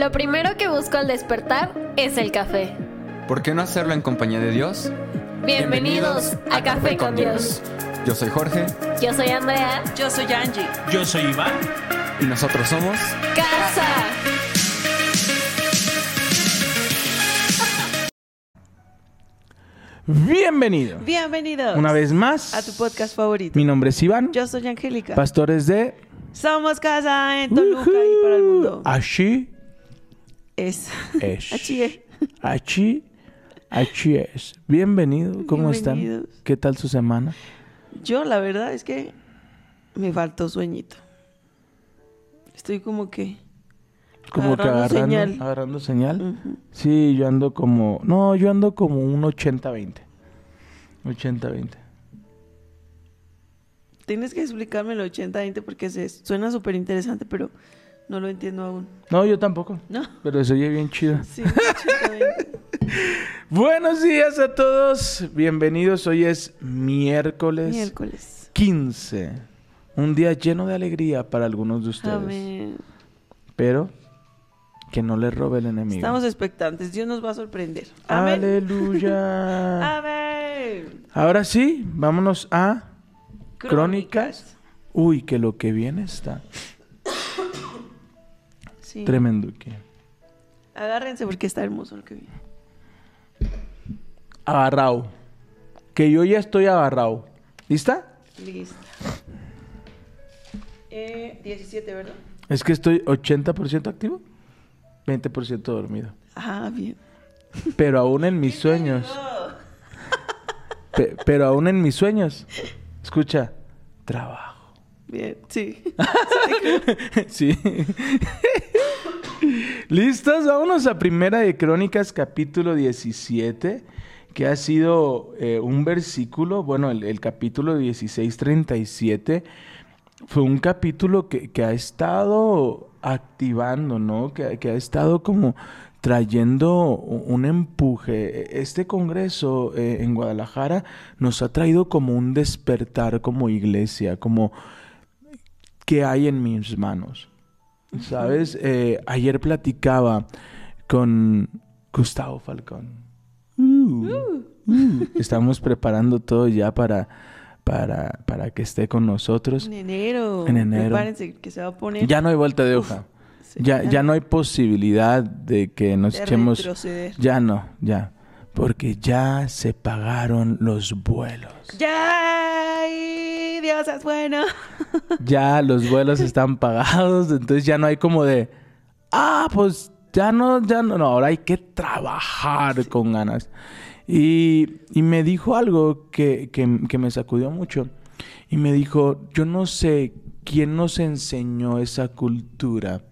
Lo primero que busco al despertar es el café. ¿Por qué no hacerlo en compañía de Dios? Bienvenidos, a, Café con Dios. Yo soy Jorge Yo soy Andrea. Yo soy Angie. Yo soy Iván. y nosotros somos... Casa. Bienvenido. Bienvenidos Una vez más. a tu podcast favorito. Mi nombre es Iván. Yo soy Angélica. Pastores de... Somos casa en Toluca y para el mundo. Así Es. es. Así es. Así, así es. Bienvenido. ¿Cómo están? Bienvenidos. ¿Qué tal su semana? Yo la verdad es que me faltó sueñito. Estoy como que Como que Agarrando agarrando señal. agarrando señal. Sí, yo ando como... No, yo ando como un 80-20. 80-20. tienes que explicarme el 80-20 porque se suena súper interesante, pero no lo entiendo aún. No, yo tampoco. No. Pero se oye bien chido. Sí, 80-20. Buenos días a todos. Bienvenidos. Hoy es miércoles, Miércoles. 15. Un día lleno de alegría para algunos de ustedes. Amén. Pero que no les robe el enemigo. Estamos expectantes. Dios nos va a sorprender. Amén. Aleluya. Amén. Ahora sí, vámonos a Crónicas. Uy, que lo que viene está Sí. tremendo. que Agárrense porque está hermoso lo que viene. Agarrado. Que yo ya estoy agarrado. ¿Lista? Listo. Eh, 17, ¿verdad? Es que estoy 80% activo, 20% dormido. Ah, bien. Pero aún en mis sueños. pe- pero aún en mis sueños. Escucha, trabajo. Bien, sí. sí. ¿Listos? Vámonos a Primera de Crónicas, capítulo 17, que ha sido eh, un versículo, bueno, el, el capítulo 16, 37, fue un capítulo que, que ha estado activando, ¿no? Que, que ha estado como trayendo un empuje. Este congreso eh, en Guadalajara nos ha traído como un despertar como iglesia, como qué hay en mis manos. ¿Sabes? Eh, ayer platicaba con Gustavo Falcón. Uh, uh. Estamos preparando todo ya para, para, para que esté con nosotros. En enero. En enero. Prepárense que se va a poner. Ya no hay vuelta de Uf, hoja. sí, Ya, ya no hay posibilidad de que nos de echemos... retroceder. Ya no, ya. Porque ya se pagaron los vuelos. Ya, Dios es bueno. ya los vuelos están pagados, entonces ya no hay como de, ah, pues ya no, ya no, no, ahora hay que trabajar con ganas. Y, y me dijo algo que, que, que me sacudió mucho. Y me dijo, yo no sé quién nos enseñó esa cultura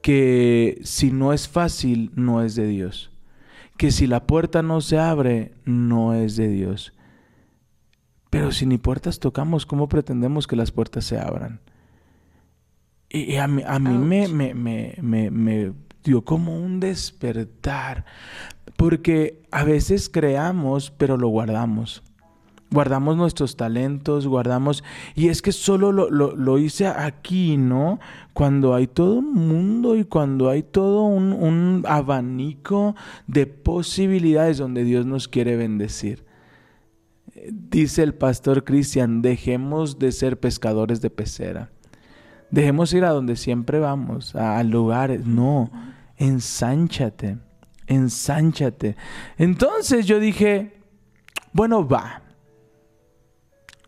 que si no es fácil, no es de Dios. Que si la puerta no se abre, no es de Dios. Pero si ni puertas tocamos, ¿cómo pretendemos que las puertas se abran? Y, a mí, a mí me, me, me, me dio como un despertar. Porque a veces creamos, pero lo guardamos. Guardamos nuestros talentos, guardamos... Y es que solo lo, lo, lo hice aquí, ¿no? Cuando hay todo un mundo y cuando hay todo un, un abanico de posibilidades donde Dios nos quiere bendecir. Dice el pastor Cristian, dejemos de ser pescadores de pecera. Dejemos ir a donde siempre vamos, a, a lugares. No, ensánchate, ensánchate. Entonces yo dije, bueno, va.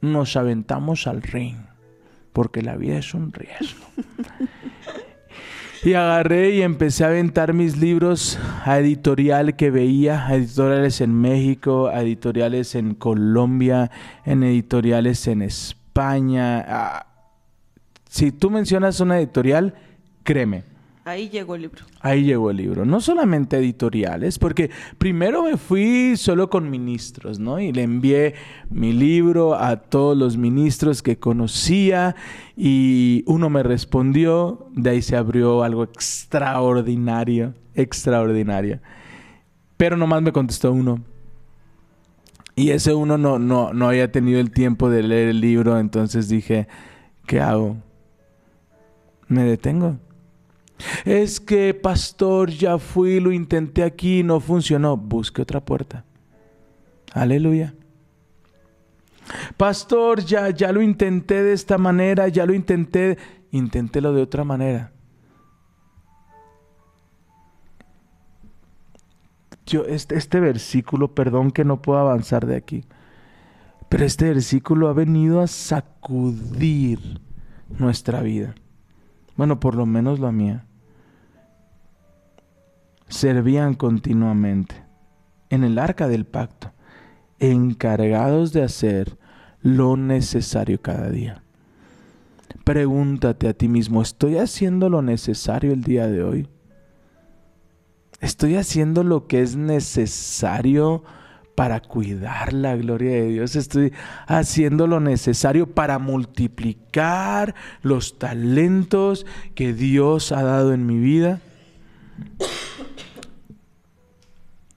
Nos aventamos al ring, porque la vida es un riesgo. Y agarré y empecé a aventar mis libros a editorial que veía, a editoriales en México, a editoriales en Colombia, en editoriales en España. Ah, Si tú mencionas una editorial, créeme, Ahí llegó el libro. ahí llegó el libro. No solamente editoriales, porque primero me fui solo con ministros, ¿no? Y le envié mi libro a todos los ministros que conocía y uno me respondió, de ahí se abrió algo extraordinario, extraordinario. Pero nomás me contestó uno. Y ese uno no, no, no había tenido el tiempo de leer el libro, entonces dije, ¿qué hago? Me detengo. Es que, pastor, ya fui, lo intenté aquí, no funcionó. Busque otra puerta. Aleluya. Pastor, ya, ya lo intenté de esta manera, ya lo intenté, inténtelo de otra manera. Yo, este, este versículo, perdón que no puedo avanzar de aquí, pero este versículo ha venido a sacudir nuestra vida. Bueno, por lo menos la mía. Servían continuamente en el arca del pacto, encargados de hacer lo necesario cada día. Pregúntate a ti mismo, ¿estoy haciendo lo necesario el día de hoy? ¿Estoy haciendo lo que es necesario para cuidar la gloria de Dios? ¿Estoy haciendo lo necesario para multiplicar los talentos que Dios ha dado en mi vida?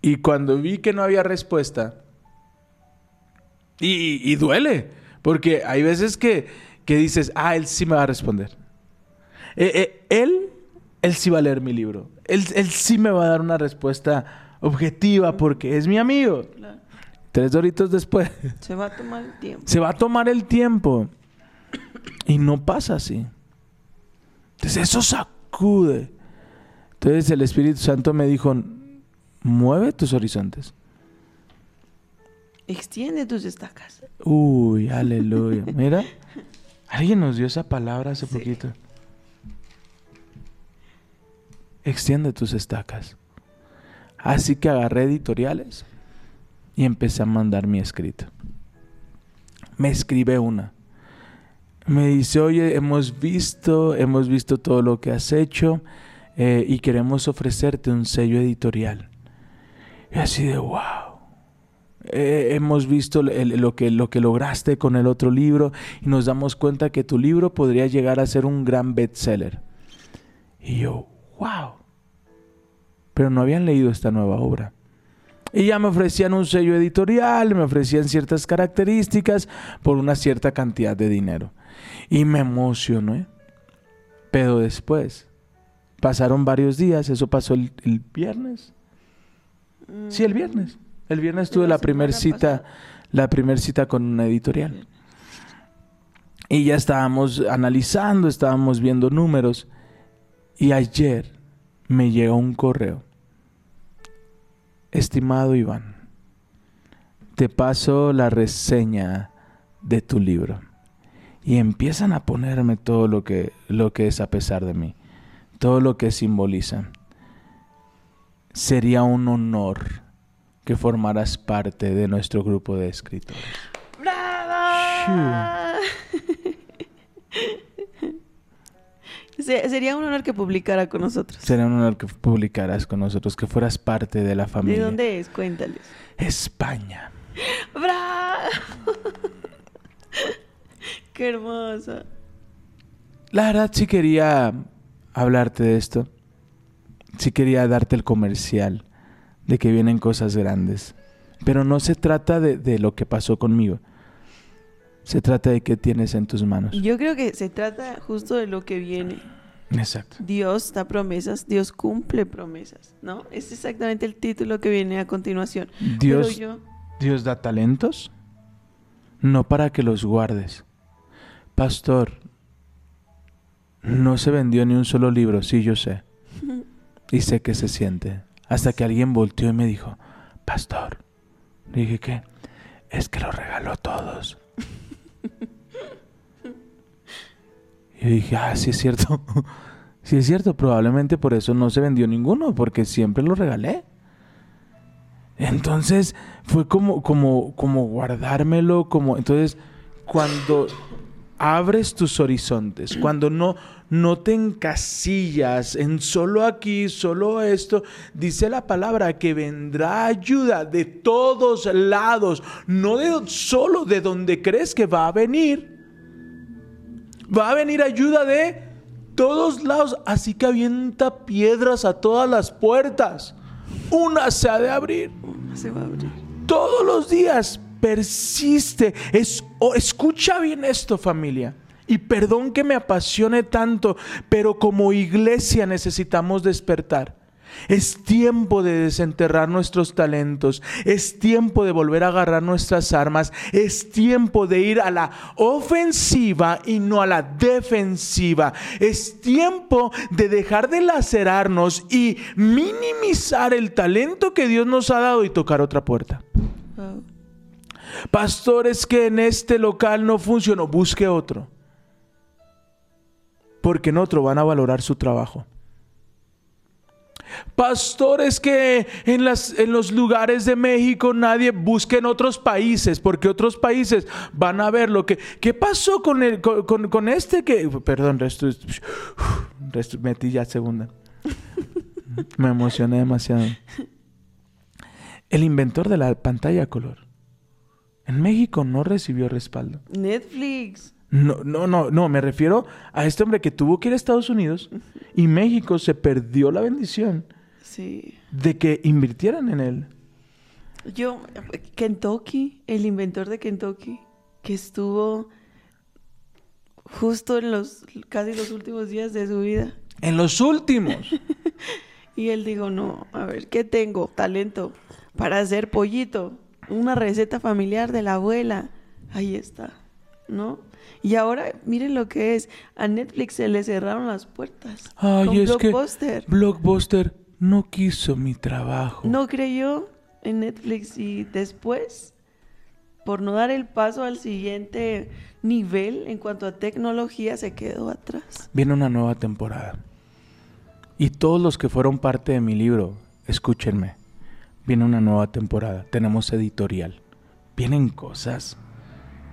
Y cuando vi que no había respuesta, y, y duele, porque hay veces que, que, dices, ah, él sí me va a responder. Eh, eh, él, él sí va a leer mi libro. Él, él, sí me va a dar una respuesta objetiva porque es mi amigo. Claro. Tres doritos después. Se va a tomar el tiempo. Se va a tomar el tiempo. Y no pasa así. Entonces eso sacude. Entonces el Espíritu Santo me dijo, mueve tus horizontes. Extiende tus estacas. Uy, aleluya. Mira, alguien nos dio esa palabra hace Sí. poquito. Extiende tus estacas. Así que agarré editoriales y empecé a mandar mi escrito. Me escribe una. Me dice, oye, hemos visto, hemos visto todo lo que has hecho eh, y queremos ofrecerte un sello editorial. Y así de, wow. Eh, hemos visto lo, que, lo que lograste con el otro libro y nos damos cuenta que tu libro podría llegar a ser un gran bestseller. Y yo, wow. Pero no habían leído esta nueva obra. Y ya me ofrecían un sello editorial, me ofrecían ciertas características por una cierta cantidad de dinero. Y me emocioné. Pero después, pasaron varios días, eso pasó el viernes. Sí, el viernes. El viernes tuve la la primera cita, la primera cita con una editorial. Y ya estábamos analizando, estábamos viendo números. Y ayer me llegó un correo. Estimado Iván, te paso la reseña de tu libro. Y empiezan a ponerme todo lo que, lo que es a pesar de mí, todo lo que simboliza. Sería un honor que formaras parte de nuestro grupo de escritores. ¡Bravo! Se- Sería un honor que publicara con nosotros. Sería un honor que publicaras con nosotros, que fueras parte de la ¿De familia. dónde es? Cuéntales. España. ¡Bravo! ¡Qué hermosa! La verdad sí quería hablarte de esto. Sí quería darte el comercial de que vienen cosas grandes. Pero no se trata de, de lo que pasó conmigo. Se trata de qué tienes en tus manos. Yo creo que se trata justo de lo que viene. Exacto. Dios da promesas, Dios cumple promesas, ¿no? Es exactamente el título que viene a continuación. Dios, yo, Dios da talentos, no para que los guardes. Pastor, no se vendió ni un solo libro, sí, yo sé. Y sé que se siente. Hasta que alguien volteó y me dijo, Pastor, le dije que es que los regaló todos. Y dije, ah, sí es cierto. sí es cierto, probablemente por eso no se vendió ninguno, porque siempre los regalé. Entonces fue como, como, como guardármelo, como entonces cuando abres tus horizontes, cuando no, no te encasillas en solo aquí, solo esto, dice la palabra que vendrá ayuda de todos lados, no de solo de donde crees que va a venir. Va a venir ayuda de todos lados, así que avienta piedras a todas las puertas. Una se ha de abrir se va a abrir. todos los días persiste. Es, o escucha bien esto, familia. Y perdón que me apasione tanto, pero como iglesia necesitamos despertar. Es tiempo de desenterrar nuestros talentos. Es tiempo de volver a agarrar nuestras armas. Es tiempo de ir a la ofensiva y no a la defensiva. Es tiempo de dejar de lacerarnos y minimizar el talento que Dios nos ha dado y tocar otra puerta. Wow. Pastores que en este local no funcionó, busque otro. Porque en otro van a valorar su trabajo. Pastores que en, las, en los lugares de México nadie busque en otros países, porque otros países van a ver lo que... ¿Qué pasó con, el, con, con- este que... Perdón, resto, metí ya segunda. Me emocioné demasiado. El inventor de la pantalla color. En México no recibió respaldo. Netflix. No, no, no, no, me refiero a este hombre que tuvo que ir a Estados Unidos y México se perdió la bendición Sí. de que invirtieran en él. Yo, Kentucky, el inventor de Kentucky, que estuvo justo en los casi los últimos días de su vida. En los últimos. Y él dijo, no, a ver, ¿qué tengo? Talento para hacer pollito. Una receta familiar de la abuela. Ahí está, ¿no? Y ahora, miren lo que es. A Netflix se le cerraron las puertas. Ay, con es que Blockbuster. Blockbuster no quiso mi trabajo. No creyó en Netflix y después, por no dar el paso al siguiente nivel en cuanto a tecnología, se quedó atrás. Viene una nueva temporada. Y todos los que fueron parte de mi libro, escúchenme. Viene una nueva temporada. Tenemos editorial. Vienen cosas.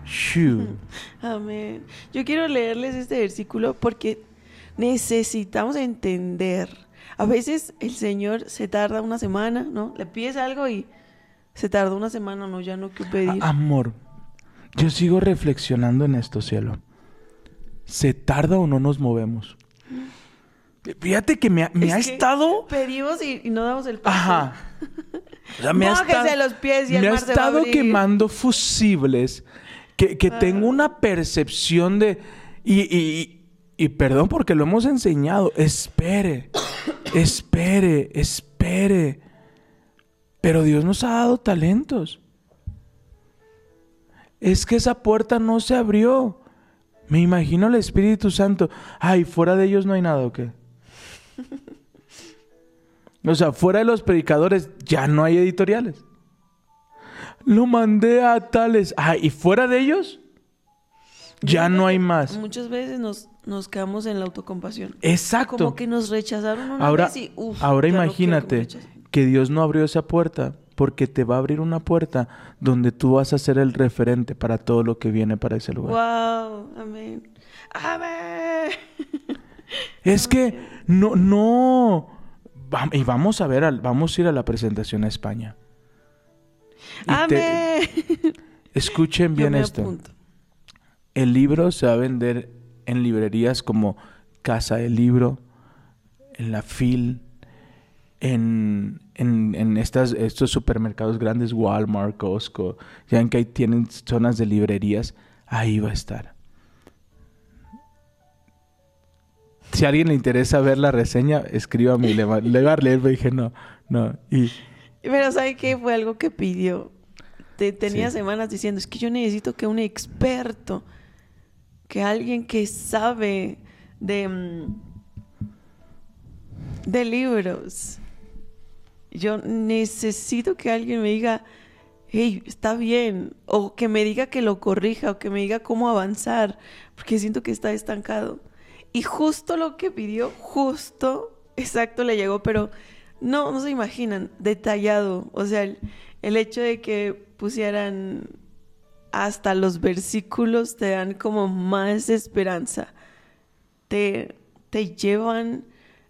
Shoo. Amén. Yo quiero leerles este versículo porque necesitamos entender. A veces el Señor se tarda una semana, ¿no? Le pides algo y se tarda una semana, no, ya no que pedir. Amor, yo sigo reflexionando en esto, cielo. ¿Se tarda o no nos movemos? Fíjate que me ha, me Es ha que estado... Pedimos y, y no damos el paso. Ajá. O sea, me ha estado, los pies y el me ha mar estado quemando fusibles que, que tengo una percepción de... Y, y- y perdón porque lo hemos enseñado. Espere, espere, espere. Pero Dios nos ha dado talentos. Es que esa puerta no se abrió. Me imagino el Espíritu Santo. Ay, fuera de ellos no hay nada, ¿o qué? O sea, fuera de los predicadores ya no hay editoriales. Lo mandé a tales. Ah, y fuera de ellos ya no hay más. Muchas veces nos, nos quedamos en la autocompasión. Exacto. Como que nos rechazaron una Ahora, vez y uf, ahora no que imagínate rechacen. que Dios no abrió esa puerta porque te va a abrir una puerta donde tú vas a ser el referente para todo lo que viene para ese lugar. Wow, amén. Amén. Es que no, no. Y vamos a ver, al- vamos a ir a la presentación a España. Amén. escuchen bien esto. apunto. El libro se va a vender en librerías como Casa del Libro, en la FIL, en, en, en estas, estos supermercados grandes, Walmart, Costco. Ya ven que ahí tienen zonas de librerías. Ahí va a estar. Si a alguien le interesa ver la reseña, escríbame. y Le, va- le iba a leer, pero dije no, no. Y Pero ¿sabe qué? Fue algo que pidió. Te- tenía Sí. semanas diciendo, es que yo necesito que un experto, que alguien que sabe de, mm, de libros, yo necesito que alguien me diga, hey, está bien, o que me diga que lo corrija, o que me diga cómo avanzar, porque siento que está estancado. Y justo lo que pidió, justo, exacto, le llegó, pero no, no se imaginan, detallado. O sea, el, el hecho de que pusieran hasta los versículos te dan como más esperanza. Te, te llevan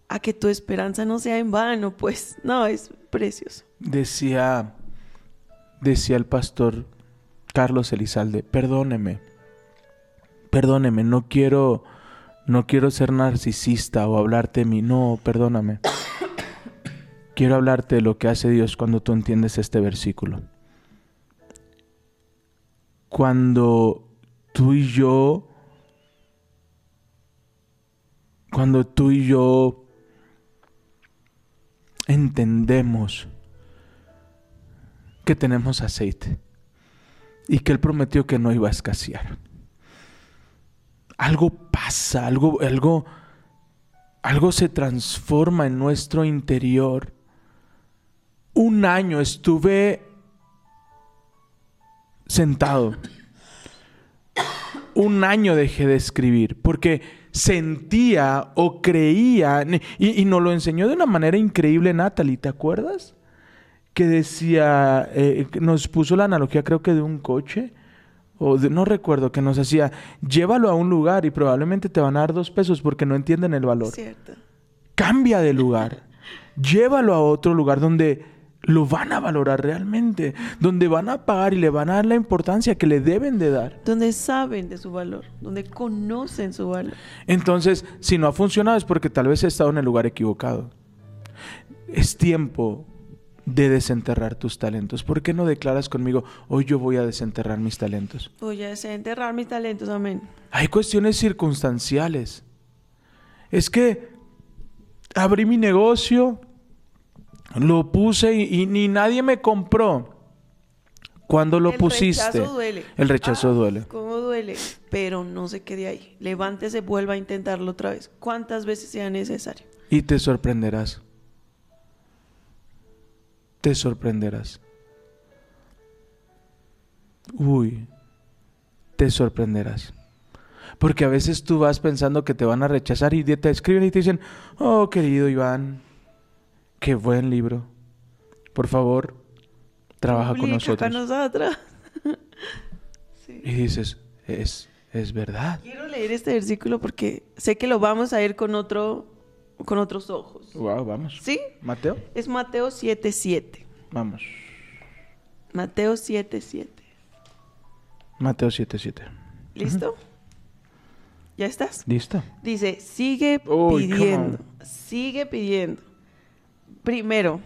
a que tu esperanza no sea en vano, pues no, es precioso. decía, decía el pastor Carlos Elizalde, perdóneme, perdóneme, no quiero, no quiero ser narcisista o hablarte de mí, no, perdóname. Quiero hablarte de lo que hace Dios cuando tú entiendes este versículo. Cuando tú y yo cuando tú y yo entendemos que tenemos aceite y que Él prometió que no iba a escasear. Algo pasa, algo, algo, algo se transforma en nuestro interior. Un año estuve sentado. Un año dejé de escribir porque sentía o creía, y, nos lo enseñó de una manera increíble Natalie, ¿te acuerdas? Que decía, eh, nos puso la analogía creo que de un coche, o de- no recuerdo, que nos hacía, llévalo a un lugar y probablemente te van a dar dos pesos porque no entienden el valor. Cierto. Cambia de lugar, llévalo a otro lugar donde lo van a valorar realmente, donde van a pagar y le van a dar la importancia que le deben de dar. Donde saben de su valor, donde conocen su valor. Entonces, si no ha funcionado es porque tal vez he estado en el lugar equivocado. Es tiempo de desenterrar tus talentos. ¿Por qué no declaras conmigo, hoy yo voy a desenterrar mis talentos? Voy a desenterrar mis talentos, amén. Hay cuestiones circunstanciales. Es que abrí mi negocio, lo puse y, ni nadie me compró. Cuando lo El pusiste, rechazo duele. el rechazo Ah, duele. ¿Cómo duele? Pero no se quede ahí. Levántese, vuelva a intentarlo otra vez. ¿Cuántas veces sea necesario? Y te sorprenderás. Te sorprenderás. Uy, te sorprenderás. Porque a veces tú vas pensando que te van a rechazar y te escriben y te dicen, oh querido Iván, qué buen libro. Por favor, trabaja con nosotros. nosotros. Sí. Y dices, es, es verdad. Quiero leer este versículo porque sé que lo vamos a ir con otro, con otros ojos. Wow, vamos. ¿Sí? Mateo, Es Mateo 7:7. vamos. Mateo 7:7. Mateo 7:7. ¿Listo? ¿Ya estás? ¿Listo? Dice, sigue Uy, pidiendo, sigue pidiendo. Primero,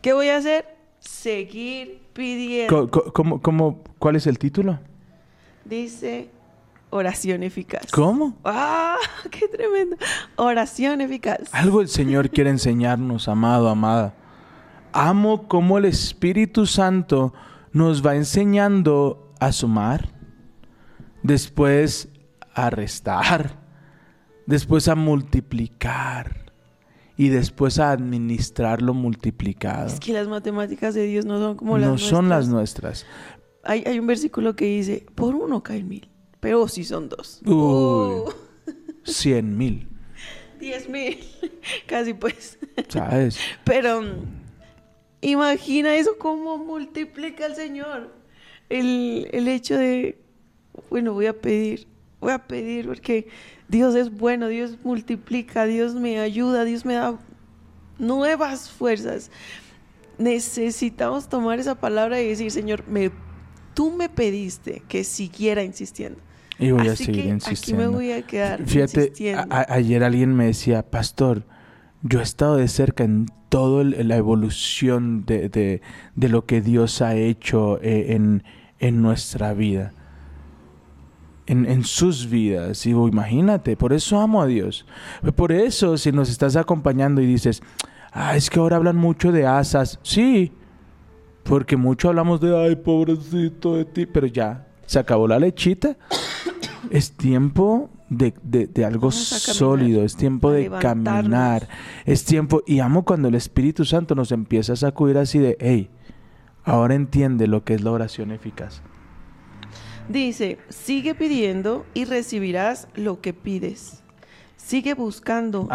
¿qué voy a hacer? Seguir pidiendo. Co- cómo- cómo- ¿Cuál es el título? Dice, oración eficaz. ¿Cómo? ¡Ah! ¡Qué tremendo! Oración eficaz. Algo el Señor quiere enseñarnos, amado, amada. Amo cómo el Espíritu Santo nos va enseñando a sumar, después a restar, después a multiplicar y después a administrar lo multiplicado. Es que las matemáticas de Dios no son como las No nuestras. son las nuestras. Hay, hay un versículo que dice, por uno caen mil, pero si son dos. Uy. Uh, Cien mil, diez mil, casi pues. ¿sabes? Pero mm, imagina eso cómo multiplica el Señor. El, el hecho de, bueno, voy a pedir, voy a pedir porque Dios es bueno, Dios multiplica, Dios me ayuda, Dios me da nuevas fuerzas. Necesitamos tomar esa palabra y decir, Señor, me, tú me pediste que siguiera insistiendo. Y voy a seguir que insistiendo. Aquí me voy a quedar Fíjate, a- ayer alguien me decía, pastor, yo he estado de cerca en toda la evolución de, de- de lo que Dios ha hecho eh, en, en nuestra vida, en, en sus vidas. Y imagínate, por eso amo a Dios. Por eso, si nos estás acompañando y dices, ah, es que ahora hablan mucho de asas, sí, porque mucho hablamos de, ay, pobrecito de ti, pero ya, se acabó la lechita. Es tiempo de, de- de algo sólido, es tiempo de caminar, es tiempo, y amo cuando el Espíritu Santo nos empieza a sacudir así de, hey, ahora entiende lo que es la oración eficaz. Dice, sigue pidiendo y recibirás lo que pides. Sigue buscando y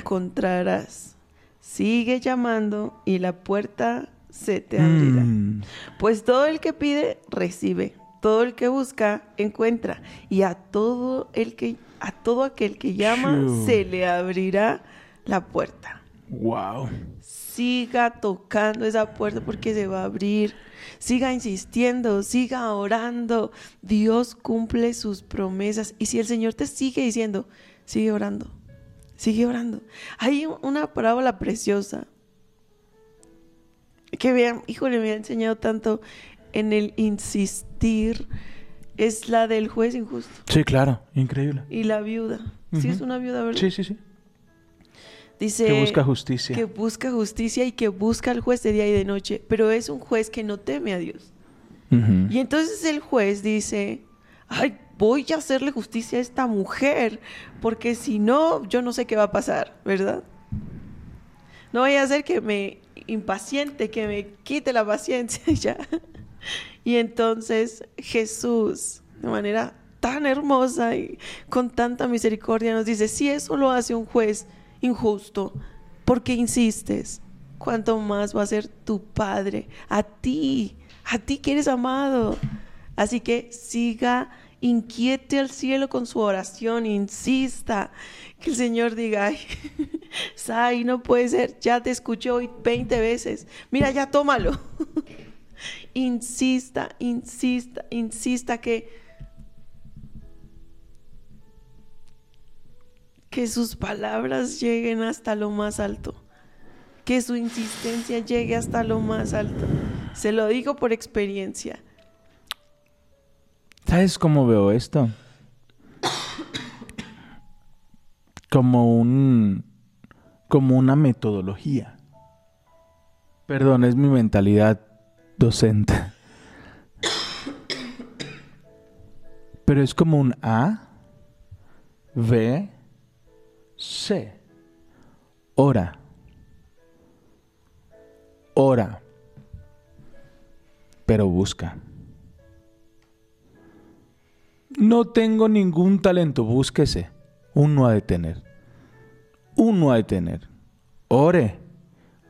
encontrarás. Sigue llamando y la puerta se te abrirá. Mm, Pues todo el que pide, recibe. Todo el que busca, encuentra. Y a todo el que a todo aquel que llama se le abrirá la puerta. wow. Siga tocando esa puerta porque se va a abrir. Siga insistiendo, siga orando. Dios cumple sus promesas. Y si el Señor te sigue diciendo, sigue orando, sigue orando. Hay una parábola preciosa que vean, híjole, me ha enseñado tanto en el insistir. Es la del juez injusto Sí, claro, increíble. y la viuda. Sí, es una viuda, ¿verdad? Sí, sí, sí. Dice Que busca justicia. que busca justicia y que busca al juez de día y de noche, pero es un juez que no teme a Dios. Y entonces el juez dice, ay, voy a hacerle justicia a esta mujer, porque si no, yo no sé qué va a pasar, ¿verdad? No voy a hacer que me impaciente, que me quite la paciencia ya. Y entonces Jesús, de manera tan hermosa y con tanta misericordia, nos dice, si eso lo hace un juez injusto, ¿por qué insistes? ¿Cuánto más va a ser tu Padre? A ti, a ti que eres amado. Así que siga, inquiete al cielo con su oración, insista. Que el Señor diga, ay, Sai, no puede ser, ya te escuché hoy 20 veces. Mira, ya tómalo. insista, insista, insista que que sus palabras lleguen hasta lo más alto. Que su insistencia llegue hasta lo más alto. Se lo digo por experiencia. ¿Sabes cómo veo esto? Como un como una metodología. Perdón, es mi mentalidad docente. Pero es como un A, B, C. Ora. Ora. Pero busca. No tengo ningún talento, búsquese. Uno ha de tener. Uno ha de tener. Ore.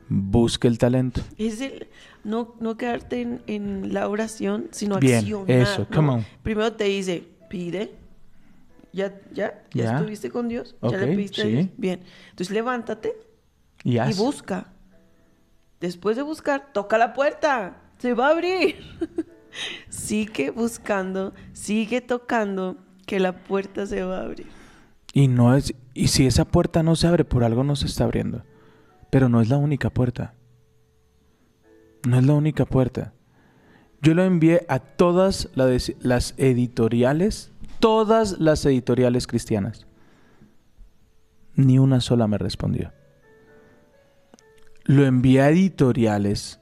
Busque el talento. Es el no, no quedarte en, en la oración, sino Bien, accionar. eso, ¿no? come on. Primero te dice, pide. ¿Ya, ya, ya, estuviste con Dios? ¿Ya le pediste a sí. Dios? Bien. Entonces levántate Y busca. Después de buscar, toca la puerta. Se va a abrir. sigue buscando, sigue tocando, que la puerta se va a abrir. Y no es. Y si esa puerta no se abre, por algo no se está abriendo. Pero no es la única puerta. No es la única puerta. Yo lo envié a todas las editoriales, todas las editoriales cristianas. Ni una sola me respondió. Lo envié a editoriales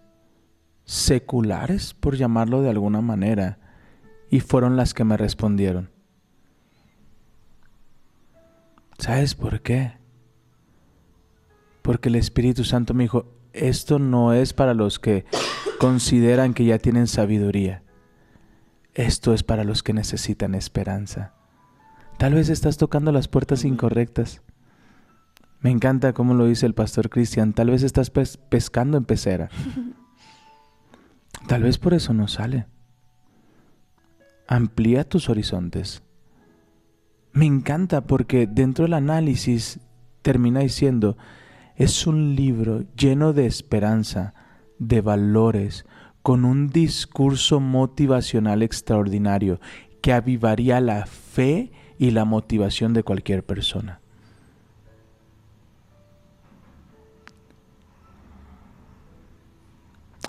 seculares, por llamarlo de alguna manera, y fueron las que me respondieron. ¿Sabes por qué? Porque el Espíritu Santo me dijo, esto no es para los que consideran que ya tienen sabiduría. Esto es para los que necesitan esperanza. Tal vez estás tocando las puertas incorrectas. Me encanta cómo lo dice el pastor Cristian. Tal vez estás pes- pescando en pecera. Tal vez por eso no sale. Amplía tus horizontes. Me encanta porque dentro del análisis termina diciendo, es un libro lleno de esperanza, de valores, con un discurso motivacional extraordinario que avivaría la fe y la motivación de cualquier persona.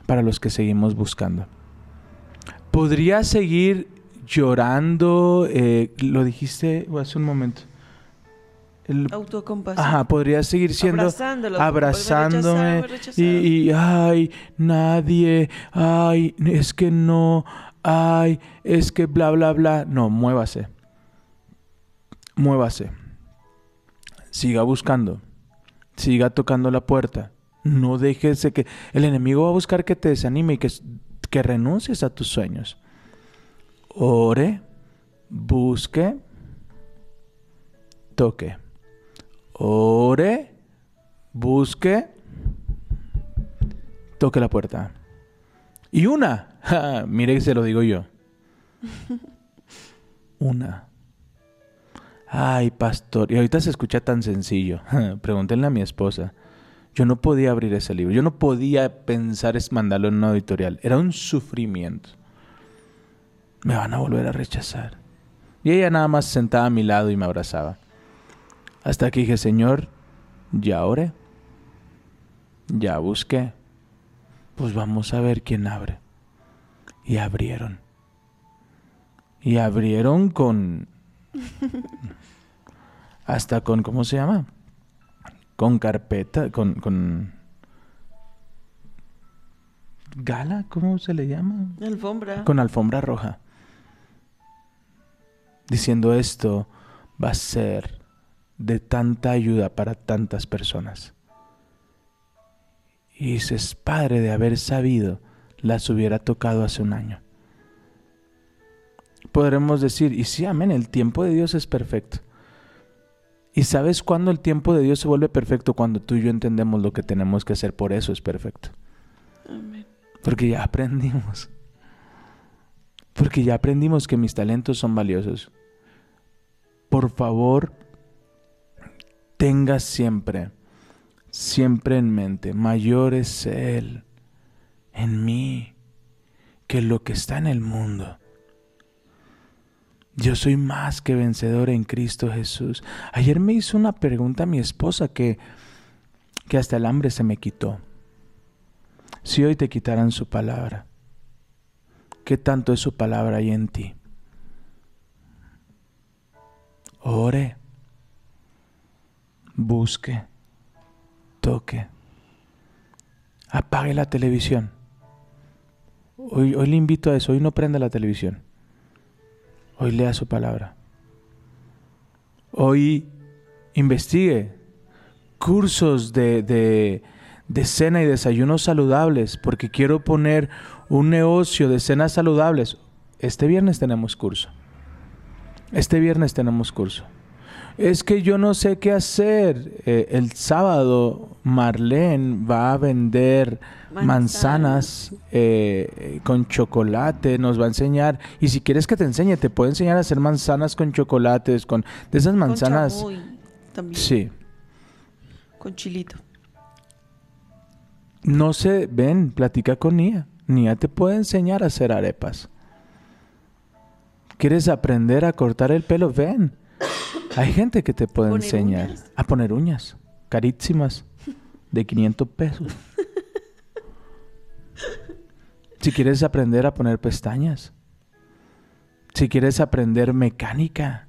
Para los que seguimos buscando. Podría seguir llorando, eh, lo dijiste hace un momento. El- Autocompasión. Ajá, podría seguir siendo Abrazándolo, abrazándome y, ay, nadie, ay, es que no, ay, es que bla, bla, bla. No, muévase. Muévase. Siga buscando. Siga tocando la puerta. No déjese que el enemigo va a buscar que te desanime y que, que renuncies a tus sueños. Ore, busque, toque. Ore, busque, toque la puerta. Y una, mire que se lo digo yo. Una. Ay, pastor, y ahorita se escucha tan sencillo. Pregúntenle a mi esposa. Yo no podía abrir ese libro, yo no podía pensar es mandarlo en una editorial. Era un sufrimiento. Me van a volver a rechazar. Y ella nada más sentada a mi lado y me abrazaba. Hasta que dije, Señor, ya oré. Ya busqué. Pues vamos a ver quién abre. Y abrieron. Y abrieron con... Hasta con, ¿cómo se llama? con carpeta, con, con gala, ¿cómo se le llama? Alfombra. Con alfombra roja. Diciendo esto va a ser de tanta ayuda para tantas personas. Y dices, padre, de haber sabido, las hubiera tocado hace un año. Podremos decir, y sí, amén, el tiempo de Dios es perfecto. ¿Y sabes cuándo el tiempo de Dios se vuelve perfecto? Cuando tú y yo entendemos lo que tenemos que hacer, por eso es perfecto. Amén. Porque ya aprendimos. Porque ya aprendimos que mis talentos son valiosos. Por favor, tenga siempre, siempre en mente, mayor es Él en mí que lo que está en el mundo. Yo soy más que vencedor en Cristo Jesús. Ayer me hizo una pregunta mi esposa que, que hasta el hambre se me quitó. Si hoy te quitaran su palabra, ¿qué tanto es su palabra ahí en ti? Ore, busque, toque, apague la televisión. Hoy, hoy le invito a eso, hoy no prenda la televisión. Hoy lea su palabra. Hoy investigue cursos de, de, de cena y desayunos saludables, porque quiero poner un negocio de cenas saludables. Este viernes tenemos curso. Este viernes tenemos curso. Es que yo no sé qué hacer. Eh, el sábado Marlene va a vender Manzanas. manzanas eh, con chocolate, nos va a enseñar. Y si quieres que te enseñe, te puedo enseñar a hacer manzanas con chocolates, con de esas manzanas. Con chamoy también. Sí. Con chilito. No sé, ven, platica con Nia. Nia te puede enseñar a hacer arepas. ¿Quieres aprender a cortar el pelo? Ven. Hay gente que te puede ¿Poner enseñar uñas? a poner uñas, carísimas, de 500 pesos. Si quieres aprender a poner pestañas. Si quieres aprender mecánica.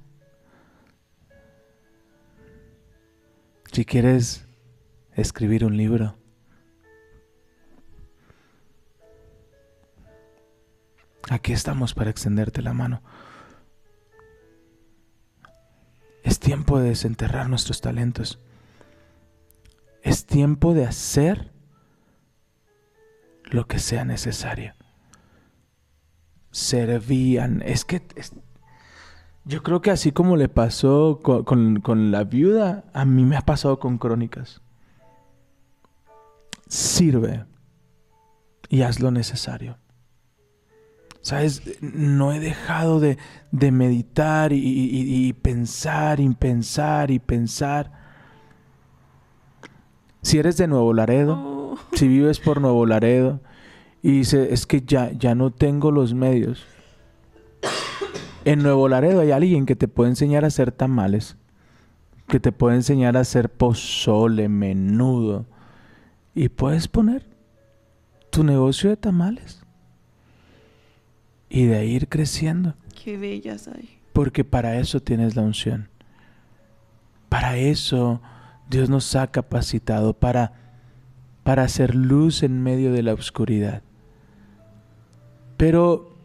Si quieres escribir un libro. Aquí estamos para extenderte la mano. Es tiempo de desenterrar nuestros talentos. Es tiempo de hacer lo que sea necesario. Servían. Es que yo creo que así como le pasó con- con la viuda, a mí me ha pasado con crónicas. Sirve y haz lo necesario. ¿Sabes? No he dejado de, de meditar y, y- y pensar y pensar y pensar. Si eres de Nuevo Laredo, Oh, si vives por Nuevo Laredo y dices, es que ya, ya no tengo los medios. En Nuevo Laredo hay alguien que te puede enseñar a hacer tamales, que te puede enseñar a hacer pozole, menudo. Y puedes poner tu negocio de tamales. Y de ahí ir creciendo. qué bellas hay. Porque para eso tienes la unción. Para eso Dios nos ha capacitado para, para hacer luz en medio de la oscuridad. Pero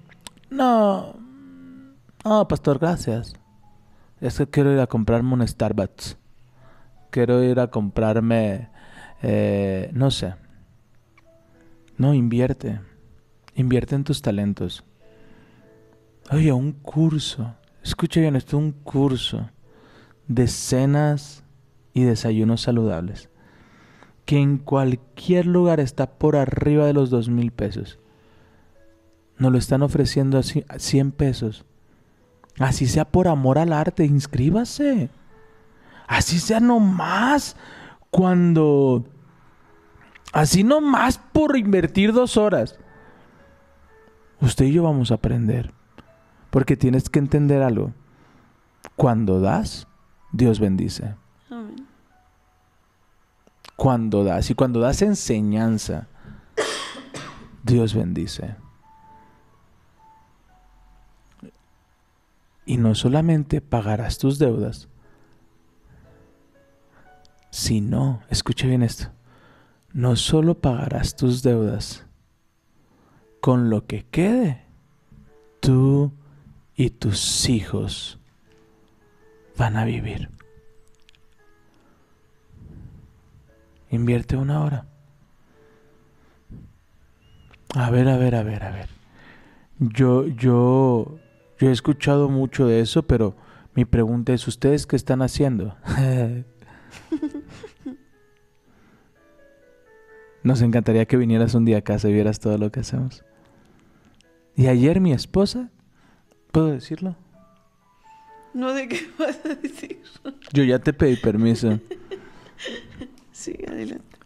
no, no, pastor, gracias. Es que quiero ir a comprarme un Starbucks. Quiero ir a comprarme, eh, no sé. No, invierte. Invierte en tus talentos. Oye, un curso. Escucha bien esto, un curso de cenas y desayunos saludables. Que en cualquier lugar está por arriba de los dos mil pesos. Nos lo están ofreciendo a ci- a 100 pesos. Así sea por amor al arte, inscríbase. Así sea nomás cuando... Así nomás por invertir dos horas. Usted y yo vamos a aprender. Porque tienes que entender algo. Cuando das, Dios bendice. Amén. Cuando das. Y cuando das enseñanza, Dios bendice. Y no solamente pagarás tus deudas, Si no, escuche bien esto, no solo pagarás tus deudas, con lo que quede, tú y tus hijos van a vivir. Invierte una hora. A ver, a ver, a ver, a ver. Yo, yo, yo he escuchado mucho de eso, pero mi pregunta es, ¿ustedes qué están haciendo? Nos encantaría que vinieras un día a casa y vieras todo lo que hacemos. Y ayer mi esposa, ¿puedo decirlo? No sé qué vas a decir. Yo ya te pedí permiso. Sí, adelante.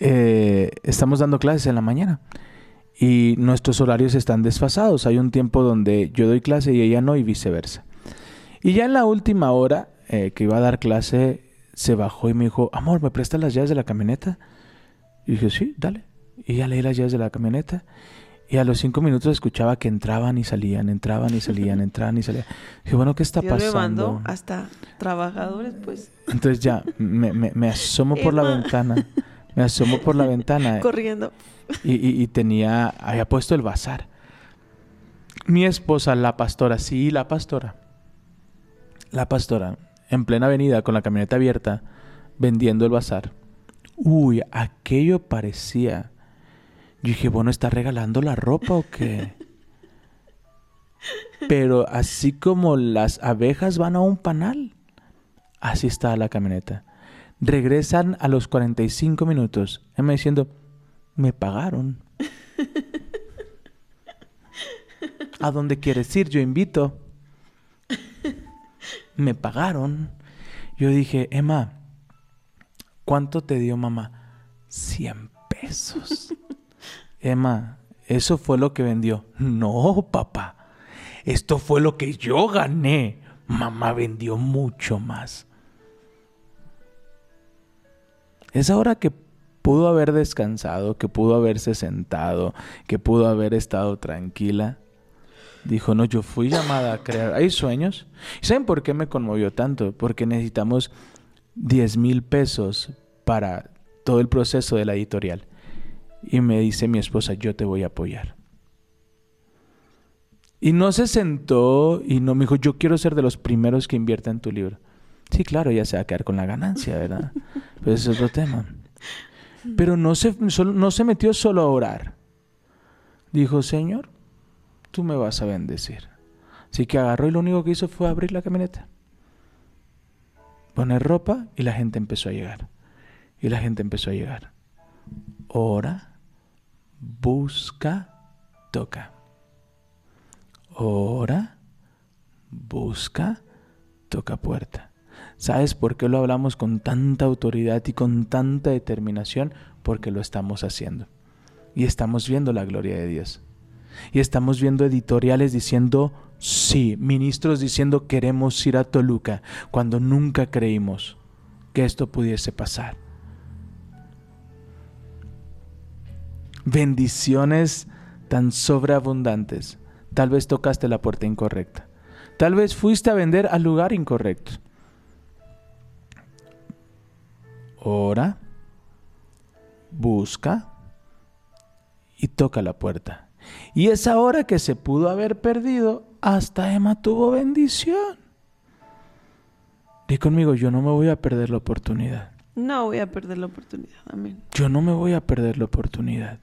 Eh, estamos dando clases en la mañana y nuestros horarios están desfasados. Hay un tiempo donde yo doy clase y ella no y viceversa. Y ya en la última hora eh, que iba a dar clase, se bajó y me dijo, amor, ¿me prestas las llaves de la camioneta? Y dije, sí, dale. Y ya leí las llaves de la camioneta. Y a los cinco minutos escuchaba que entraban y salían, entraban y salían, entraban y salían. Dije, bueno, ¿qué está Dios me pasando? mandó hasta trabajadores, pues, Entonces ya me, me- me asomo por la Emma. ventana. Me asomo por la ventana corriendo. y, y- y tenía, había puesto el bazar. Mi esposa, la pastora, sí, la pastora. La pastora, en plena avenida con la camioneta abierta, vendiendo el bazar. Uy, aquello parecía. Yo dije, bueno, ¿está regalando la ropa o qué? Pero así como las abejas van a un panal, así está la camioneta. Regresan a los 45 minutos. Emma diciendo, me pagaron. ¿A dónde quieres ir? Yo invito. Me pagaron. Yo dije, Emma, ¿cuánto te dio mamá? 100 pesos. Emma, ¿eso fue lo que vendió? No, papá. Esto fue lo que yo gané. Mamá vendió mucho más. Es ahora que pudo haber descansado, que pudo haberse sentado, que pudo haber estado tranquila. Dijo, no, yo fui llamada a crear. Hay sueños. ¿Y saben por qué me conmovió tanto? Porque necesitamos 10 mil pesos para todo el proceso de la editorial. Y me dice mi esposa, yo te voy a apoyar. Y no se sentó y no me dijo, yo quiero ser de los primeros que invierta en tu libro. Sí, claro, ya se va a quedar con la ganancia, ¿verdad? Pero ese es otro tema. Pero no se, no se metió solo a orar. Dijo, Señor, tú me vas a bendecir. Así que agarró y lo único que hizo fue abrir la camioneta. Poner ropa y la gente empezó a llegar. Y la gente empezó a llegar. Ora, busca, toca. Ora, busca, toca puerta. ¿Sabes por qué lo hablamos con tanta autoridad y con tanta determinación? Porque lo estamos haciendo. Y estamos viendo la gloria de Dios. Y estamos viendo editoriales diciendo, sí, ministros diciendo queremos ir a Toluca, cuando nunca creímos que esto pudiese pasar. Bendiciones tan sobreabundantes. Tal vez tocaste la puerta incorrecta. Tal vez fuiste a vender al lugar incorrecto. Ora, busca y toca la puerta. Y esa hora que se pudo haber perdido, hasta Emma tuvo bendición. Di conmigo, yo no me voy a perder la oportunidad. No voy a perder la oportunidad. Amén. Yo no me voy a perder la oportunidad.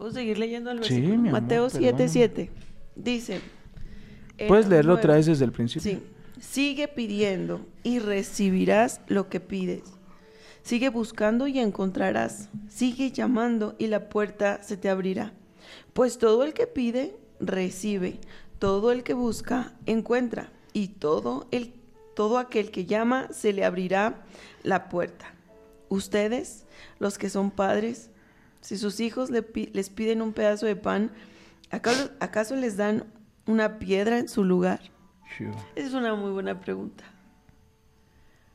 ¿Puedo seguir leyendo el Sí, versículo? mi amor, Mateo perdóname. 7, 7. Dice. ¿Puedes leerlo otra vez desde el principio? Sí. Sigue pidiendo y recibirás lo que pides. Sigue buscando y encontrarás. Sigue llamando y la puerta se te abrirá. Pues todo el que pide, recibe. Todo el que busca, encuentra. Y todo, el, todo aquel que llama, se le abrirá la puerta. Ustedes, los que son padres, si sus hijos le les piden un pedazo de pan, ¿acaso, acaso les dan una piedra en su lugar? Esa es una muy buena pregunta.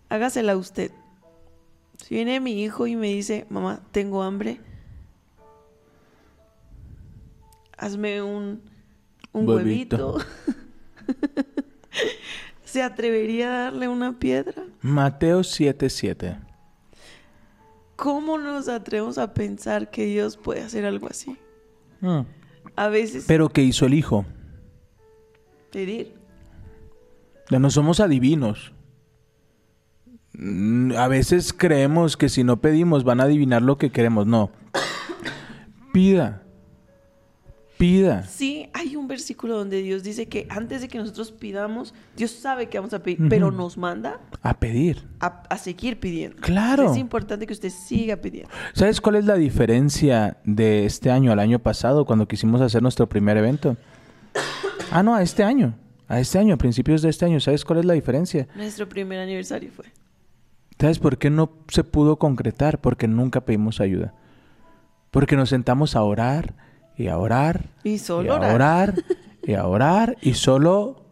Hágasela usted. Si viene mi hijo y me dice, mamá, tengo hambre, hazme un, un Huevito. huevito. ¿Se atrevería a darle una piedra? Mateo 7:7. ¿Cómo nos atrevemos a pensar que Dios puede hacer algo así? Mm. A veces Pero ¿qué hizo el Hijo? pedir. Ya no somos adivinos. Mm, A veces creemos que si no pedimos van a adivinar lo que queremos. No. Pida. Pida. Sí, hay un versículo donde Dios dice que antes de que nosotros pidamos, Dios sabe que vamos a pedir, pero nos manda A pedir. a, a seguir pidiendo. Claro. Es importante que usted siga pidiendo. ¿Sabes cuál es la diferencia de este año al año pasado cuando quisimos hacer nuestro primer evento? Ah, no, a este año. A este año, a principios de este año. ¿Sabes cuál es la diferencia? Nuestro primer aniversario fue. ¿Sabes por qué no se pudo concretar? Porque nunca pedimos ayuda. Porque nos sentamos a orar y a orar Y y solo a orar. orar y a orar y solo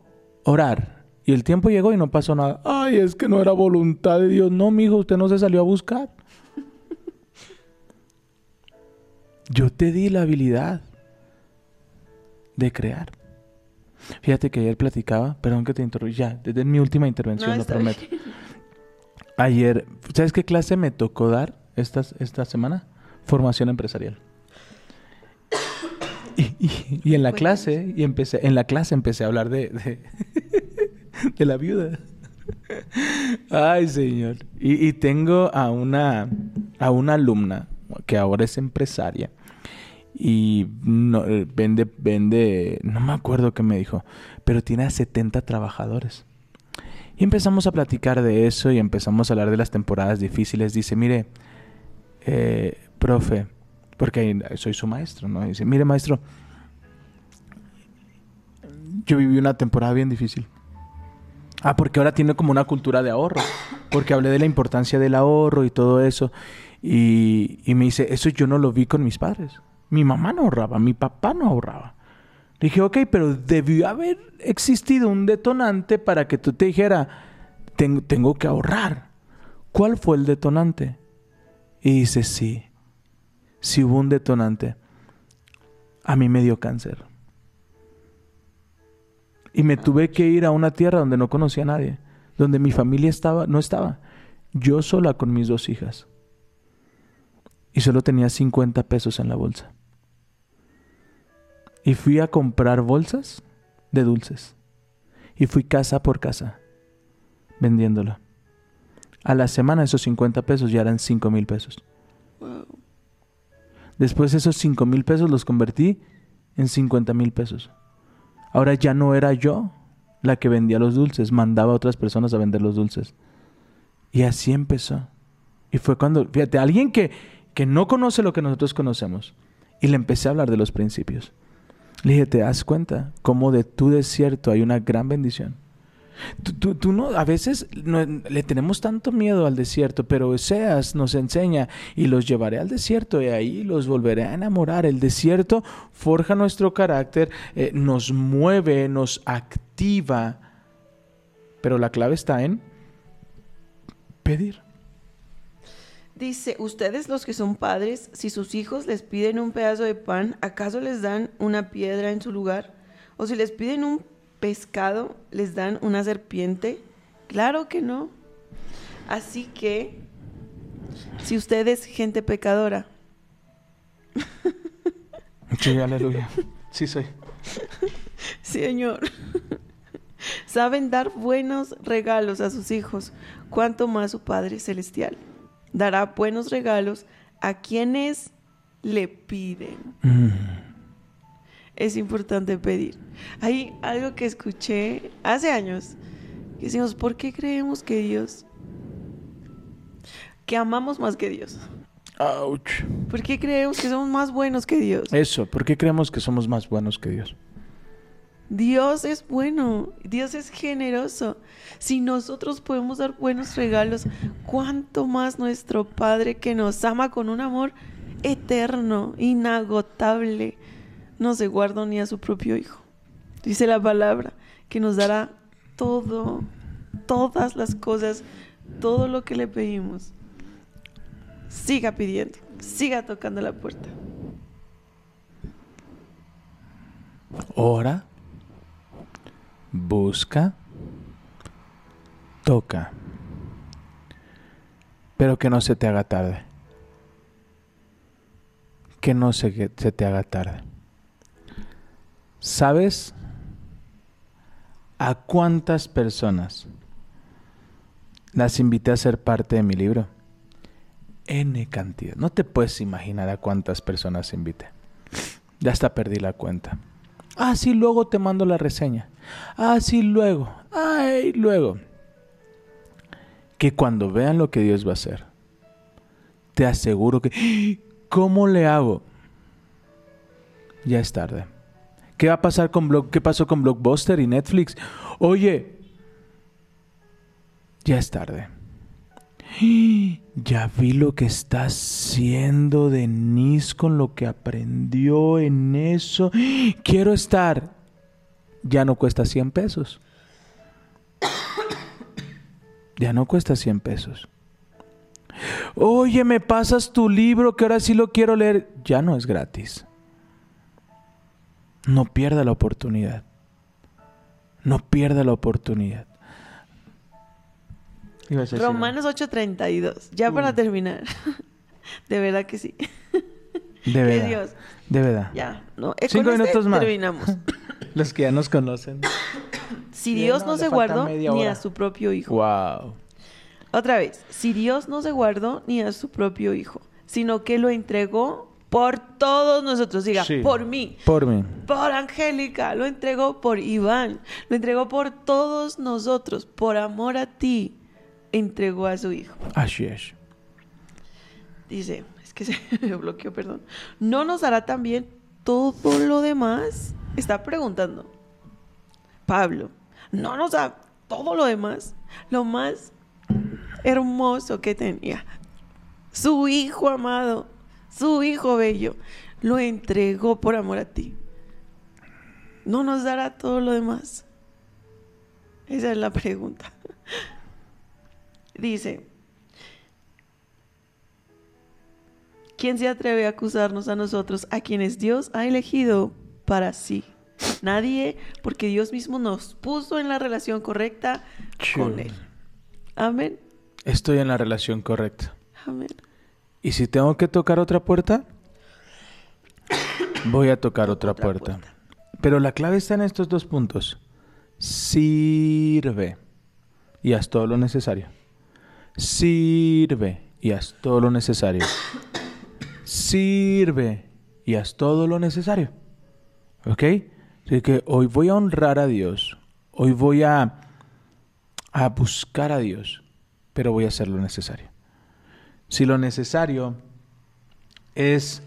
orar. Y el tiempo llegó y no pasó nada. Ay, es que no era voluntad de Dios. No, mijo, usted no se salió a buscar. Yo te di la habilidad de crear. Fíjate que ayer platicaba, perdón que te interrumpa, ya, desde mi última intervención, No, lo prometo. bien. Ayer, ¿sabes qué clase me tocó dar esta, esta semana? Formación empresarial. Y, y- y en la clase, y empecé, en la clase empecé a hablar de, de, de la viuda. Ay, señor. Y, y tengo a una, a una alumna que ahora es empresaria y no, eh, vende, vende, no me acuerdo qué me dijo, pero tiene a 70 trabajadores. Y empezamos a platicar de eso y empezamos a hablar de las temporadas difíciles. Dice, mire, eh, profe, porque soy su maestro, ¿no? Dice, mire, maestro, yo viví una temporada bien difícil. Ah, porque ahora tiene como una cultura de ahorro. Porque hablé de la importancia del ahorro y todo eso. Y, y me dice, eso yo no lo vi con mis padres. Mi mamá no ahorraba, mi papá no ahorraba. Le dije, ok, pero debió haber existido un detonante para que tú te dijera, "Ten- tengo que ahorrar. ¿Cuál fue el detonante? Y dice, sí, sí hubo un detonante. A mí me dio cáncer. Y me tuve que ir a una tierra donde no conocía a nadie, donde mi familia estaba, no estaba. Yo sola con mis dos hijas. Y solo tenía 50 pesos en la bolsa. Y fui a comprar bolsas de dulces. Y fui casa por casa vendiéndola. A la semana esos 50 pesos ya eran 5 mil pesos. Wow. Después esos 5 mil pesos los convertí en 50 mil pesos. Ahora ya no era yo la que vendía los dulces, mandaba a otras personas a vender los dulces. Y así empezó. Y fue cuando, fíjate, alguien que, que no conoce lo que nosotros conocemos. Y le empecé a hablar de los principios. Le dije, ¿te das cuenta cómo de tu desierto hay una gran bendición? Tú, tú- tú no, a veces no- le tenemos tanto miedo al desierto, pero Oseas nos enseña y los llevaré al desierto y ahí los volveré a enamorar. El desierto forja nuestro carácter, eh, nos mueve, nos activa, pero la clave está en pedir. Dice, ustedes los que son padres, si sus hijos les piden un pedazo de pan, ¿acaso les dan una piedra en su lugar? ¿O si les piden un pescado, les dan una serpiente? Claro que no. Así que, si ustedes, gente pecadora, Sí, aleluya. Sí soy. Señor, saben dar buenos regalos a sus hijos, cuanto más su Padre Celestial dará buenos regalos a quienes le piden. Mm. Es importante pedir. Hay algo que escuché hace años, que decimos, ¿por qué creemos que Dios, que amamos más que Dios? Ouch. ¿Por qué creemos que somos más buenos que Dios? Eso, ¿por qué creemos que somos más buenos que Dios? Dios es bueno, Dios es generoso. Si nosotros podemos dar buenos regalos, ¿cuánto más nuestro Padre que nos ama con un amor eterno, inagotable, no se guarda ni a su propio Hijo? Dice la palabra que nos dará todo, todas las cosas, todo lo que le pedimos. Siga pidiendo, siga tocando la puerta. Ora, busca, toca. Pero que no se te haga tarde. que no se, se te haga tarde. ¿Sabes a cuántas personas las invité a ser parte de mi libro? N cantidad. No te puedes imaginar a cuántas personas invité. Ya hasta perdí la cuenta. Ah, sí, luego te mando la reseña. Ah, sí, luego. Ay, luego. Que cuando vean lo que Dios va a hacer, te aseguro que... ¿Cómo le hago? Ya es tarde. ¿Qué va a pasar con Block? ¿Qué pasó con Blockbuster y Netflix? Oye, ya es tarde. Ya vi lo que está haciendo Denise con lo que aprendió en eso. Quiero estar. Ya no cuesta 100 pesos. Ya no cuesta 100 pesos. Oye, me pasas tu libro que ahora sí lo quiero leer. Ya no es gratis. No pierda la oportunidad. No pierda la oportunidad. Romanos 8:32. Ya para terminar. De verdad que sí. De verdad. Dios. De verdad. Ya, no. Eh, Cinco con este minutos más. Terminamos. Los que ya nos conocen. Si Dios no, se guardó ni hora. a su propio hijo. Wow. Otra vez, si Dios no se guardó ni a su propio hijo, sino que lo entregó por todos nosotros. Diga, Sí. por mí, Por mí. por Angélica, lo entregó por Iván, lo entregó por todos nosotros, por amor a ti, entregó a su hijo. Así es. Dice, es que se me bloqueó, perdón. ¿No nos hará también todo lo demás? Está preguntando. Pablo, ¿no nos da todo lo demás? Lo más hermoso que tenía. Su hijo amado, su hijo bello, lo entregó por amor a ti. ¿No nos dará todo lo demás? Esa es la pregunta. Dice, ¿Quién se atreve a acusarnos a nosotros, a quienes Dios ha elegido para sí? Nadie, porque Dios mismo nos puso en la relación correcta con Él. Amén. Estoy en la relación correcta. Amén. Y si tengo que tocar otra puerta, voy a tocar otra, Otra puerta. puerta. Pero la clave está en estos dos puntos. Sirve y haz todo lo necesario. Sirve y haz todo lo necesario. Sirve y haz todo lo necesario. ¿Ok? Así que hoy voy a honrar a Dios. Hoy voy a, a buscar a Dios. Pero voy a hacer lo necesario. Si lo necesario es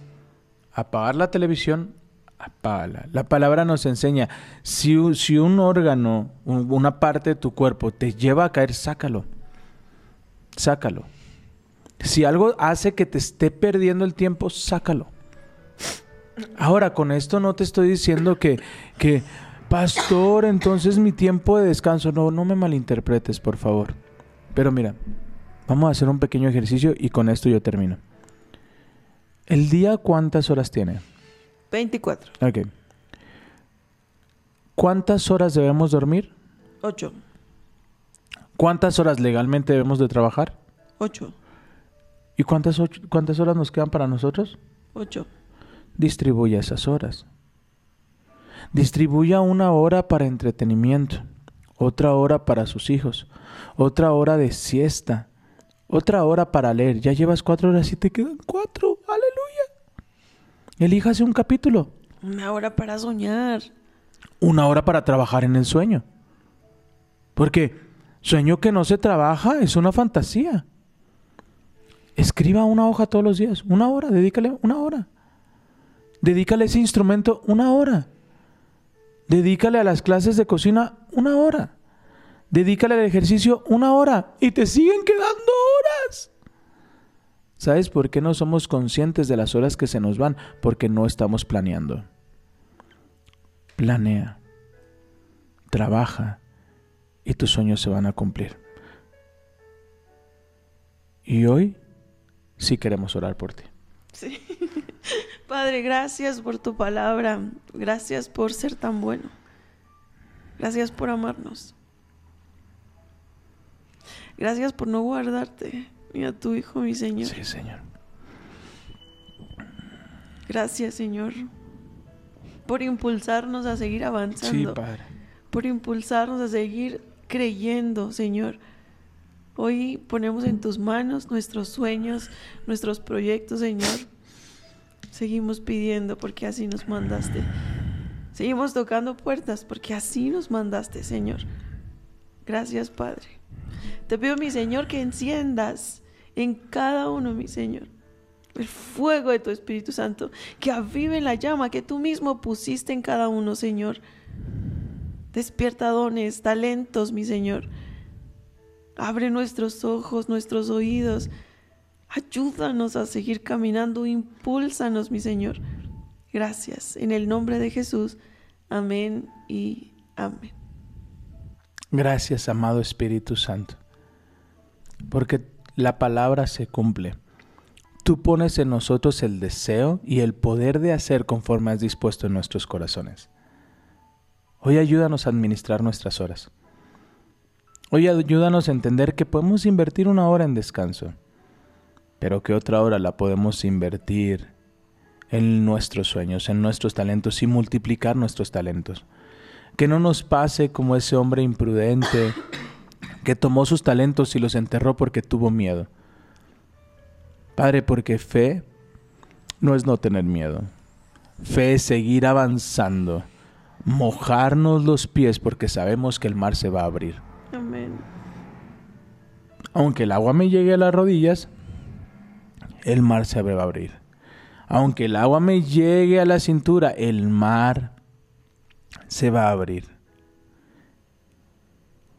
apagar la televisión, apágala. La palabra nos enseña, si, un órgano, un- una parte de tu cuerpo te lleva a caer, sácalo. Sácalo. Si algo hace que te esté perdiendo el tiempo, sácalo. Ahora, con esto no te estoy diciendo que, que, pastor, entonces mi tiempo de descanso. No, no me malinterpretes, por favor. Pero mira, vamos a hacer un pequeño ejercicio y con esto yo termino. ¿El día cuántas horas tiene? 24. Ok. ¿Cuántas horas debemos dormir? 8. ¿Cuántas horas legalmente debemos de trabajar? 8. ¿Y cuántas, cuántas horas nos quedan para nosotros? 8. Distribuya esas horas. Distribuya una hora para entretenimiento, otra hora para sus hijos, otra hora de siesta, otra hora para leer. Ya llevas cuatro horas y te quedan cuatro. Aleluya. Elíjase un capítulo. Una hora para soñar. Una hora para trabajar en el sueño. Porque sueño que no se trabaja es una fantasía. Escriba una hoja todos los días. Una hora, dedícale una hora. Dedícale ese instrumento una hora. Dedícale a las clases de cocina una hora. Dedícale al ejercicio una hora. Y te siguen quedando horas. ¿Sabes por qué no somos conscientes de las horas que se nos van? Porque no estamos planeando. Planea. Trabaja. Y tus sueños se van a cumplir. Y hoy sí queremos orar por ti. Sí. Padre, gracias por tu palabra. Gracias por ser tan bueno. Gracias por amarnos. Gracias por no guardarte ni a tu hijo, mi Señor. Sí, Señor. Gracias, Señor, por impulsarnos a seguir Sí, avanzando, Padre. por impulsarnos a seguir creyendo, Señor. Hoy ponemos en tus manos nuestros sueños, nuestros proyectos, Señor. Seguimos pidiendo porque así nos mandaste. Seguimos tocando puertas porque así nos mandaste, Señor. Gracias, Padre. Te pido, mi Señor, que enciendas en cada uno, mi Señor, el fuego de tu Espíritu Santo, que avive la llama que tú mismo pusiste en cada uno, Señor. Despierta dones, talentos, mi Señor. Abre nuestros ojos, nuestros oídos. Ayúdanos a seguir caminando, impúlsanos, mi Señor. Gracias. En el nombre de Jesús. Amén y amén. Gracias, amado Espíritu Santo, porque la palabra se cumple. Tú pones en nosotros el deseo y el poder de hacer conforme has dispuesto en nuestros corazones. Hoy ayúdanos a administrar nuestras horas. Hoy ayúdanos a entender que podemos invertir una hora en descanso, pero que otra hora la podemos invertir en nuestros sueños, en nuestros talentos y multiplicar nuestros talentos. Que no nos pase como ese hombre imprudente que tomó sus talentos y los enterró porque tuvo miedo. Padre, porque fe no es no tener miedo. Fe es seguir avanzando, mojarnos los pies porque sabemos que el mar se va a abrir. Amén. Aunque el agua me llegue a las rodillas, el mar se va a abrir. Aunque el agua me llegue a la cintura, el mar se va a abrir.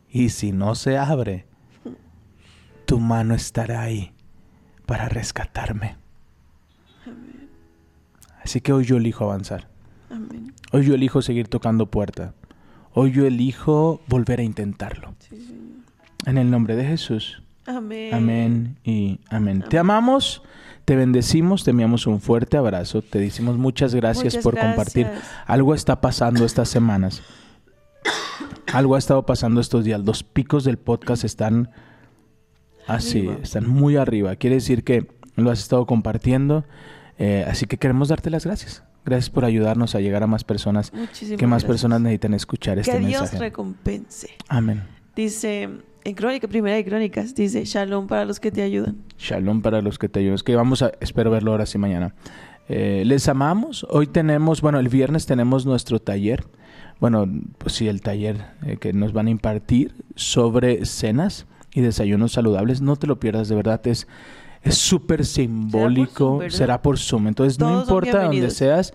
Y si no se abre, tu mano estará ahí para rescatarme. Así que hoy yo elijo avanzar. Amén. Hoy yo elijo seguir tocando puerta. Hoy yo elijo volver a intentarlo. Sí, Señor. En el nombre de Jesús. Amén. Amén y amén. Te amamos, te bendecimos, te enviamos un fuerte abrazo, te decimos muchas gracias Muchas por compartir. Algo está pasando estas semanas. Algo ha estado pasando estos días. Los picos del podcast están así, Arriba. están muy arriba. Quiere decir que lo has estado compartiendo. eh, así que queremos darte las gracias. Gracias por ayudarnos a llegar a más personas. Muchísimas Que más gracias. personas necesitan escuchar este que Dios mensaje. recompense. Amén. Dice en Crónica, Primera de Crónicas, dice Shalom para los que te ayudan. Shalom para los que te ayudan. Es que vamos a, espero verlo ahora sí mañana. Eh, les amamos. Hoy tenemos, bueno, el viernes tenemos nuestro taller. Bueno, pues sí, el taller eh, que nos van a impartir sobre cenas y desayunos saludables. No te lo pierdas, de verdad. Es es súper simbólico. ¿verdad? Será por Zoom. Entonces, no Todos importa donde seas,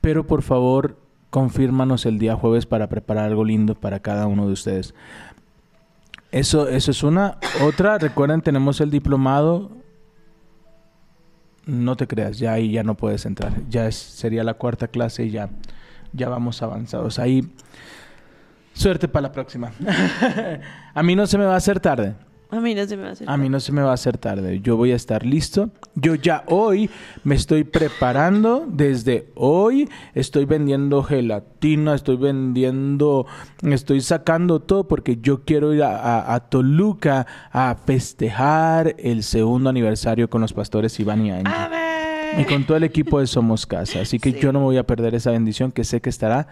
pero por favor, confírmanos el día jueves para preparar algo lindo para cada uno de ustedes. Eso, eso es una. Otra, recuerden, tenemos el diplomado. No te creas, ya ahí ya no puedes entrar. Ya es, sería la cuarta clase y ya, ya vamos avanzados. Ahí, suerte para la próxima. a mí no se me va a hacer tarde. A mí no se me va a hacer. A mí no se me va a hacer tarde. Yo voy a estar listo. Yo ya hoy me estoy preparando. Desde hoy estoy vendiendo gelatina, estoy vendiendo, estoy sacando todo porque yo quiero ir a, a- a Toluca a festejar el segundo aniversario con los pastores Iván y Angie. Y con todo el equipo de Somos Casa. Así que Sí. yo no me voy a perder esa bendición que sé que estará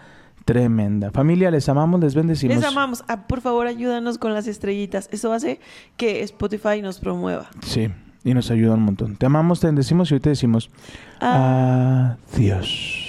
tremenda. Familia, les amamos, les bendecimos. Les amamos. Ah, por favor, ayúdanos con las estrellitas. Eso hace que Spotify nos promueva. Sí, y nos ayuda un montón. Te amamos, te bendecimos y hoy te decimos Ah. adiós.